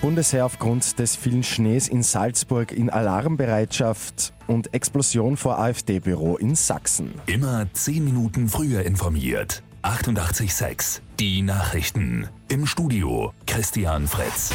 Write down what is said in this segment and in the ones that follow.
Bundesheer aufgrund des vielen Schnees in Salzburg in Alarmbereitschaft und Explosion vor AfD-Büro in Sachsen. Immer zehn Minuten früher informiert. 88.6 Die Nachrichten. Im Studio Christian Fritz.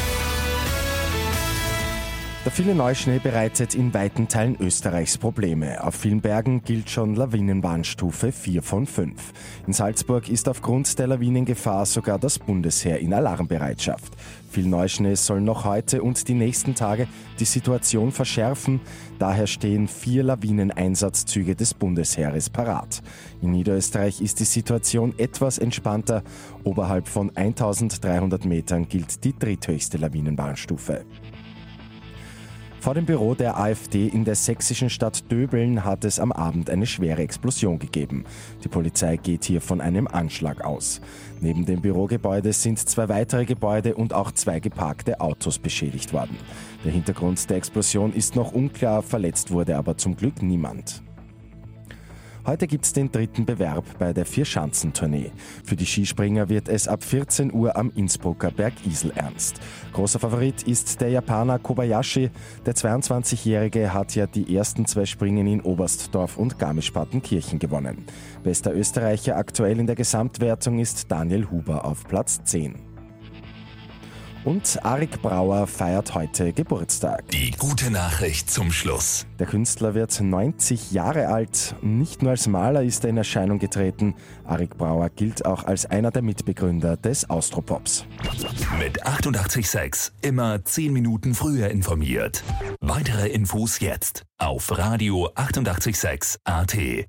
Der viele Neuschnee bereitet in weiten Teilen Österreichs Probleme. Auf vielen Bergen gilt schon Lawinenwarnstufe 4 von 5. In Salzburg ist aufgrund der Lawinengefahr sogar das Bundesheer in Alarmbereitschaft. Viel Neuschnee soll noch heute und die nächsten Tage die Situation verschärfen. Daher stehen vier Lawineneinsatzzüge des Bundesheeres parat. In Niederösterreich ist die Situation etwas entspannter. Oberhalb von 1300 Metern gilt die dritthöchste Lawinenwarnstufe. Vor dem Büro der AfD in der sächsischen Stadt Döbeln hat es am Abend eine schwere Explosion gegeben. Die Polizei geht hier von einem Anschlag aus. Neben dem Bürogebäude sind zwei weitere Gebäude und auch zwei geparkte Autos beschädigt worden. Der Hintergrund der Explosion ist noch unklar, verletzt wurde aber zum Glück niemand. Heute gibt es den dritten Bewerb bei der Vierschanzentournee. Für die Skispringer wird es ab 14 Uhr am Innsbrucker Berg Isel ernst. Großer Favorit ist der Japaner Kobayashi. Der 22-Jährige hat ja die ersten zwei Springen in Oberstdorf und Garmisch-Partenkirchen gewonnen. Bester Österreicher aktuell in der Gesamtwertung ist Daniel Huber auf Platz 10. Und Arik Brauer feiert heute Geburtstag. Die gute Nachricht zum Schluss. Der Künstler wird 90 Jahre alt. Nicht nur als Maler ist er in Erscheinung getreten. Arik Brauer gilt auch als einer der Mitbegründer des Austropops. Mit 886 immer 10 Minuten früher informiert. Weitere Infos jetzt auf Radio 886 AT.